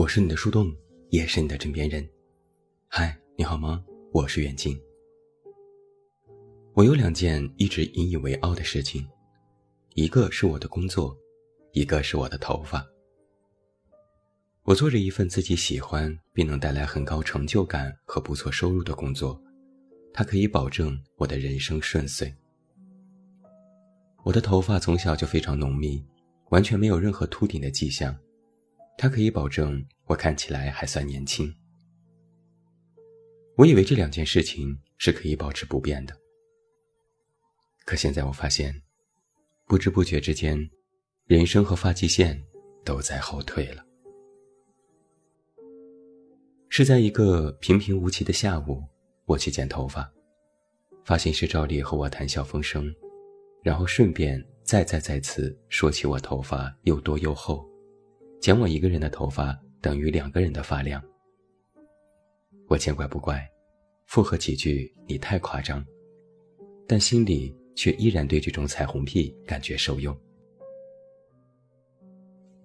我是你的树洞，也是你的枕边人。嗨，你好吗？我是远近。我有两件一直引以为傲的事情，一个是我的工作，一个是我的头发。我做着一份自己喜欢并能带来很高成就感和不错收入的工作，它可以保证我的人生顺遂。我的头发从小就非常浓密，完全没有任何秃顶的迹象。他可以保证我看起来还算年轻。我以为这两件事情是可以保持不变的，可现在我发现，不知不觉之间，人生和发际线都在后退了。是在一个平平无奇的下午，我去剪头发，发型师照例和我谈笑风生，然后顺便再再再次说起我头发又多又厚。剪我一个人的头发等于两个人的发量，我见怪不怪，附和几句“你太夸张”，但心里却依然对这种彩虹屁感觉受用。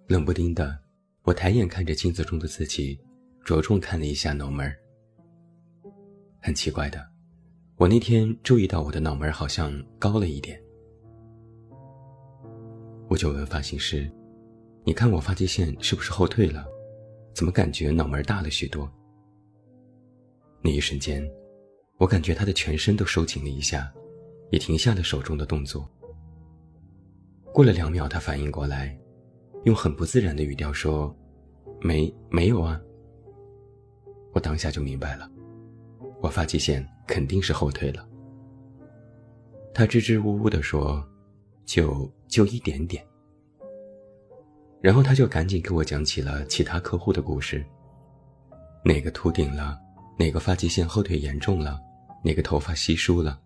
冷不丁的，我抬眼看着镜子中的自己，着重看了一下脑门儿。很奇怪的，我那天注意到我的脑门好像高了一点，我就问发型师。你看我发际线是不是后退了？怎么感觉脑门大了许多？那一瞬间，我感觉他的全身都收紧了一下，也停下了手中的动作。过了两秒，他反应过来，用很不自然的语调说：“没，没有啊。”我当下就明白了，我发际线肯定是后退了。他支支吾吾地说：“就就一点点。”然后他就赶紧给我讲起了其他客户的故事。哪个秃顶了？哪个发际线后退严重了？哪个头发稀疏了？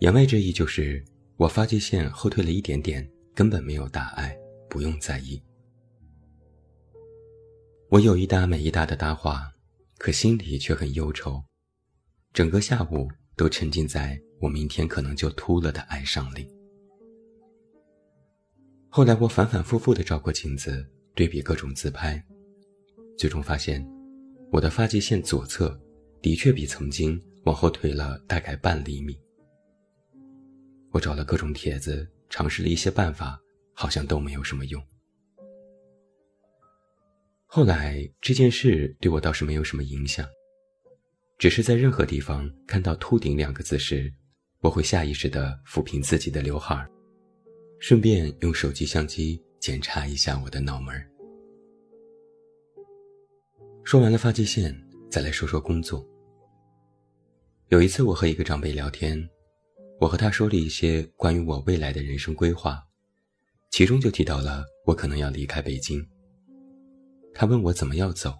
言外之意就是我发际线后退了一点点，根本没有大碍，不用在意。我有一搭没一搭的搭话，可心里却很忧愁，整个下午都沉浸在我明天可能就秃了的哀伤里。后来我反反复复地照过镜子，对比各种自拍，最终发现，我的发际线左侧的确比曾经往后退了大概半厘米。我找了各种帖子，尝试了一些办法，好像都没有什么用。后来这件事对我倒是没有什么影响，只是在任何地方看到“秃顶”两个字时，我会下意识地抚平自己的刘海儿。顺便用手机相机检查一下我的脑门说完了发际线，再来说说工作。有一次，我和一个长辈聊天，我和他说了一些关于我未来的人生规划，其中就提到了我可能要离开北京。他问我怎么要走，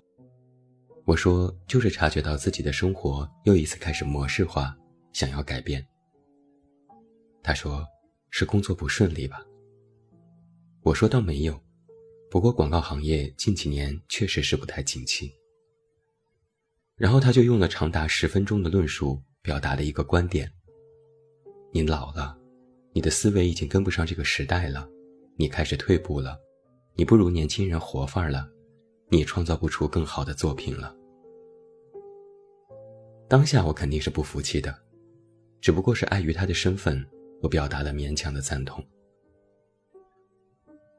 我说就是察觉到自己的生活又一次开始模式化，想要改变。他说。是工作不顺利吧？我说倒没有，不过广告行业近几年确实是不太景气。然后他就用了长达十分钟的论述，表达了一个观点：你老了，你的思维已经跟不上这个时代了，你开始退步了，你不如年轻人活范了，你创造不出更好的作品了。当下我肯定是不服气的，只不过是碍于他的身份。我表达了勉强的赞同。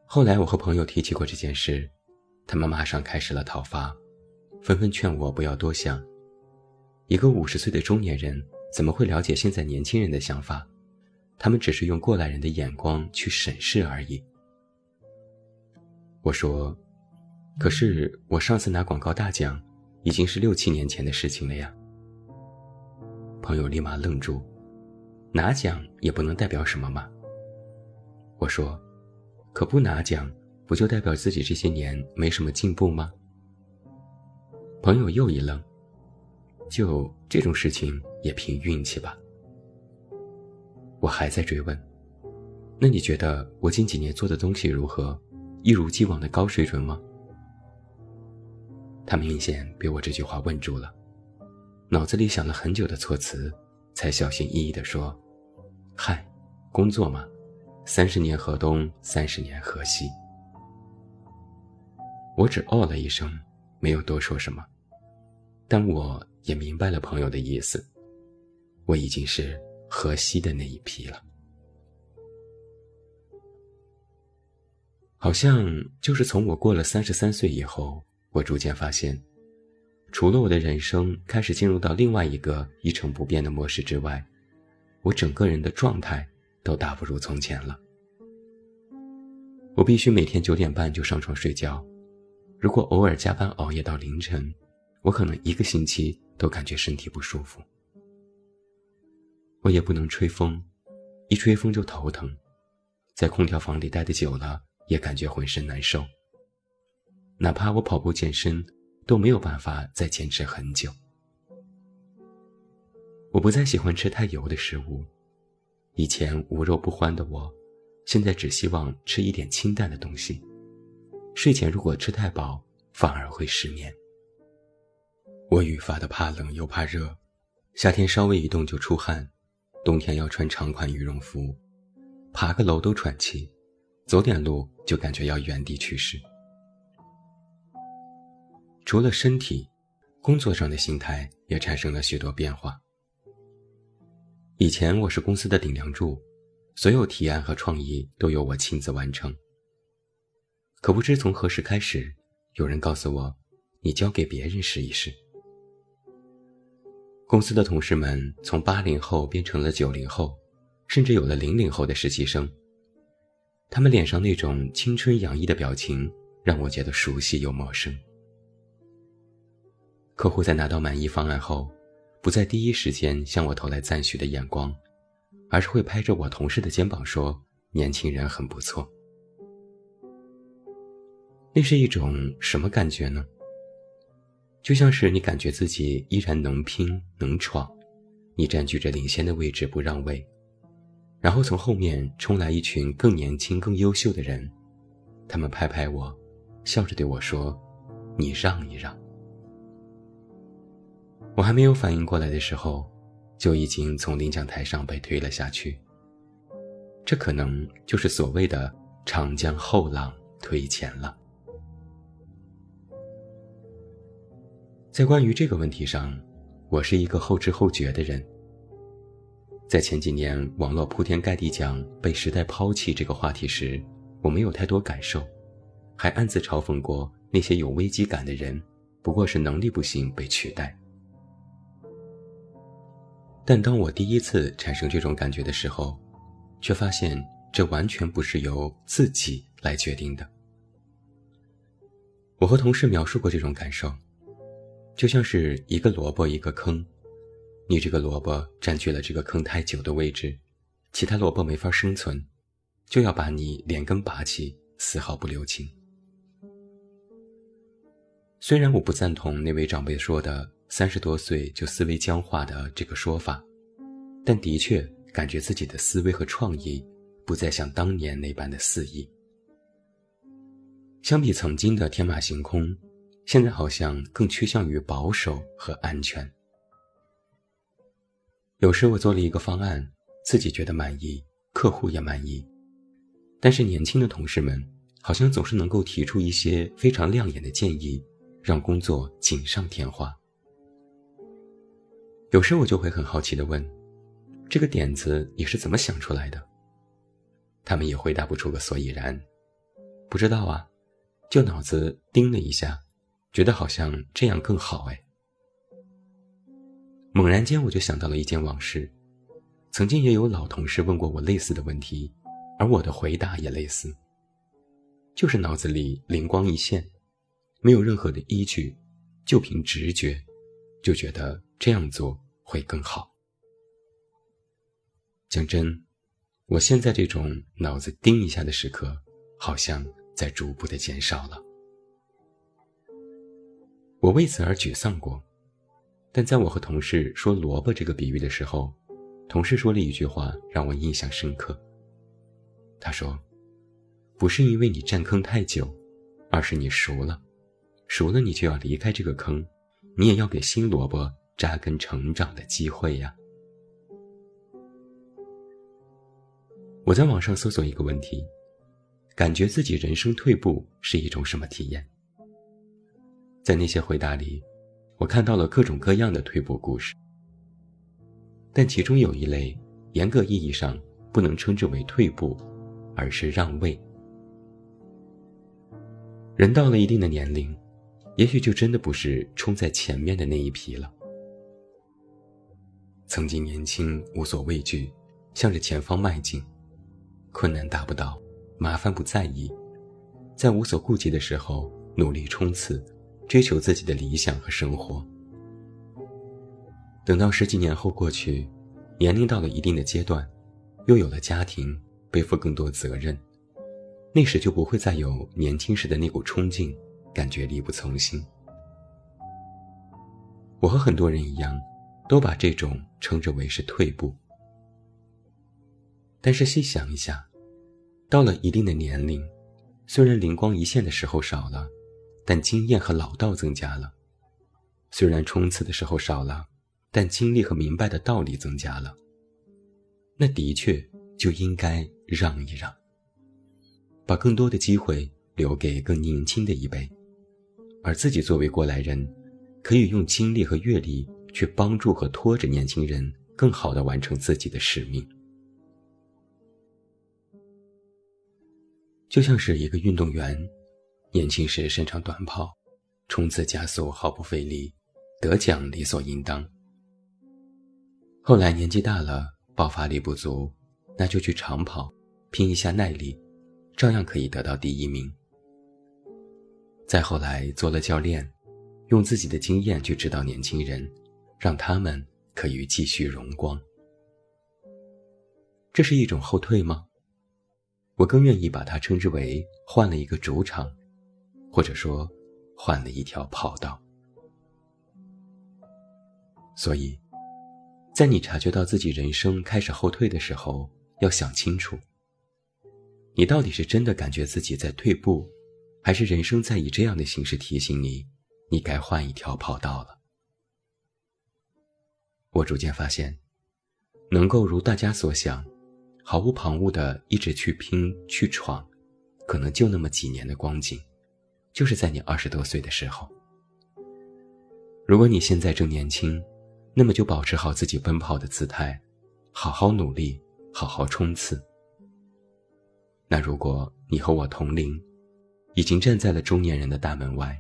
后来我和朋友提起过这件事，他们马上开始了讨伐，纷纷劝我不要多想。一个五十岁的中年人怎么会了解现在年轻人的想法？他们只是用过来人的眼光去审视而已。我说：“可是我上次拿广告大奖，已经是六七年前的事情了呀。”朋友立马愣住。拿奖也不能代表什么嘛。我说，可不拿奖，不就代表自己这些年没什么进步吗？朋友又一愣，就这种事情也凭运气吧。我还在追问，那你觉得我近几年做的东西如何？一如既往的高水准吗？他明显被我这句话问住了，脑子里想了很久的措辞。才小心翼翼地说：“嗨，工作嘛，三十年河东，三十年河西。”我只哦了一声，没有多说什么。但我也明白了朋友的意思，我已经是河西的那一批了。好像就是从我过了三十三岁以后，我逐渐发现，除了我的人生开始进入到另外一个一成不变的模式之外，我整个人的状态都大不如从前了。我必须每天九点半就上床睡觉。如果偶尔加班熬夜到凌晨，我可能一个星期都感觉身体不舒服。我也不能吹风，一吹风就头疼，在空调房里待的久了也感觉浑身难受。哪怕我跑步健身，都没有办法再坚持很久。我不再喜欢吃太油的食物，以前无肉不欢的我，现在只希望吃一点清淡的东西。睡前如果吃太饱，反而会失眠。我愈发的怕冷又怕热，夏天稍微一动就出汗，冬天要穿长款羽绒服，爬个楼都喘气，走点路就感觉要原地去世。除了身体，工作上的心态也产生了许多变化。以前我是公司的顶梁柱，所有提案和创意都由我亲自完成。可不知从何时开始，有人告诉我：“你交给别人试一试。”公司的同事们从八零后变成了九零后，甚至有了零零后的实习生。他们脸上那种青春洋溢的表情，让我觉得熟悉又陌生。客户在拿到满意方案后，不在第一时间向我投来赞许的眼光，而是会拍着我同事的肩膀说：“年轻人很不错。”那是一种什么感觉呢？就像是你感觉自己依然能拼能闯，你占据着领先的位置不让位，然后从后面冲来一群更年轻更优秀的人，他们拍拍我，笑着对我说：“你让一让。”我还没有反应过来的时候，就已经从领奖台上被推了下去。这可能就是所谓的“长江后浪推前浪”。在关于这个问题上，我是一个后知后觉的人。在前几年网络铺天盖地讲被时代抛弃这个话题时，我没有太多感受，还暗自嘲讽过那些有危机感的人，不过是能力不行被取代。但当我第一次产生这种感觉的时候，却发现这完全不是由自己来决定的。我和同事描述过这种感受。就像是一个萝卜一个坑，你这个萝卜占据了这个坑太久的位置，其他萝卜没法生存，就要把你连根拔起，丝毫不留情。虽然我不赞同那位长辈说的三十多岁就思维僵化的这个说法，但的确感觉自己的思维和创意不再像当年那般的肆意。相比曾经的天马行空。现在好像更趋向于保守和安全。有时我做了一个方案，自己觉得满意，客户也满意，但是年轻的同事们好像总是能够提出一些非常亮眼的建议，让工作锦上添花。有时我就会很好奇的问：“这个点子你是怎么想出来的？”他们也回答不出个所以然，不知道啊，就脑子叮了一下。觉得好像这样更好哎！猛然间，我就想到了一件往事。曾经也有老同事问过我类似的问题，而我的回答也类似，就是脑子里灵光一现，没有任何的依据，就凭直觉，就觉得这样做会更好。讲真，我现在这种脑子叮一下的时刻，好像在逐步的减少了。我为此而沮丧过，但在我和同事说萝卜这个比喻的时候，同事说了一句话让我印象深刻。他说：“不是因为你占坑太久，而是你熟了，熟了你就要离开这个坑，你也要给新萝卜扎根成长的机会呀。”我在网上搜索一个问题：感觉自己人生退步是一种什么体验？在那些回答里，我看到了各种各样的退步故事。但其中有一类，严格意义上不能称之为退步，而是让位。人到了一定的年龄，也许就真的不是冲在前面的那一批了。曾经年轻无所畏惧，向着前方迈进，困难达不到，麻烦不在意，在无所顾忌的时候努力冲刺，追求自己的理想和生活。等到十几年后过去，年龄到了一定的阶段，又有了家庭，背负更多责任，那时就不会再有年轻时的那股冲劲，感觉力不从心。我和很多人一样。都把这种称之为是退步，但是细想一下，到了一定的年龄，虽然灵光一现的时候少了，但经验和老道增加了；虽然冲刺的时候少了，但经历和明白的道理增加了。那的确就应该让一让，把更多的机会留给更年轻的一辈，而自己作为过来人，可以用经历和阅历。去帮助和拖着年轻人更好的完成自己的使命，就像是一个运动员，年轻时擅长短跑，冲刺加速毫不费力，得奖理所应当。后来年纪大了，爆发力不足，那就去长跑，拼一下耐力，照样可以得到第一名。再后来做了教练，用自己的经验去指导年轻人。让他们可以继续荣光，这是一种后退吗？我更愿意把它称之为换了一个主场，或者说换了一条跑道。所以，在你察觉到自己人生开始后退的时候，要想清楚：你到底是真的感觉自己在退步，还是人生在以这样的形式提醒你，你该换一条跑道了？我逐渐发现，能够如大家所想，毫无旁骛的一直去拼去闯，可能就那么几年的光景，就是在你二十多岁的时候。如果你现在正年轻，那么就保持好自己奔跑的姿态，好好努力，好好冲刺。那如果你和我同龄，已经站在了中年人的大门外，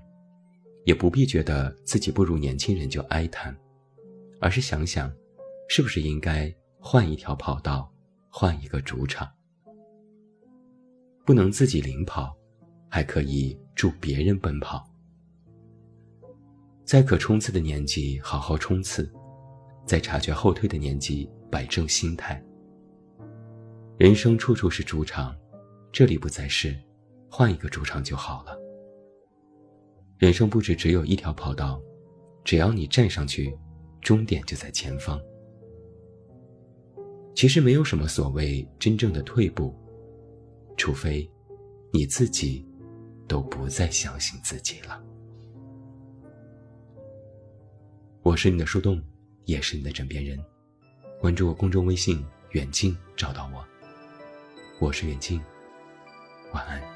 也不必觉得自己不如年轻人就哀叹。而是想想，是不是应该换一条跑道，换一个主场？不能自己领跑，还可以助别人奔跑。在可冲刺的年纪好好冲刺，在察觉后退的年纪摆正心态。人生处处是主场，这里不再是，换一个主场就好了。人生不止只有一条跑道，只要你站上去。终点就在前方。其实没有什么所谓真正的退步，除非你自己都不再相信自己了。我是你的树洞，也是你的枕边人。关注我公众微信“远近”，找到我。我是远近，晚安。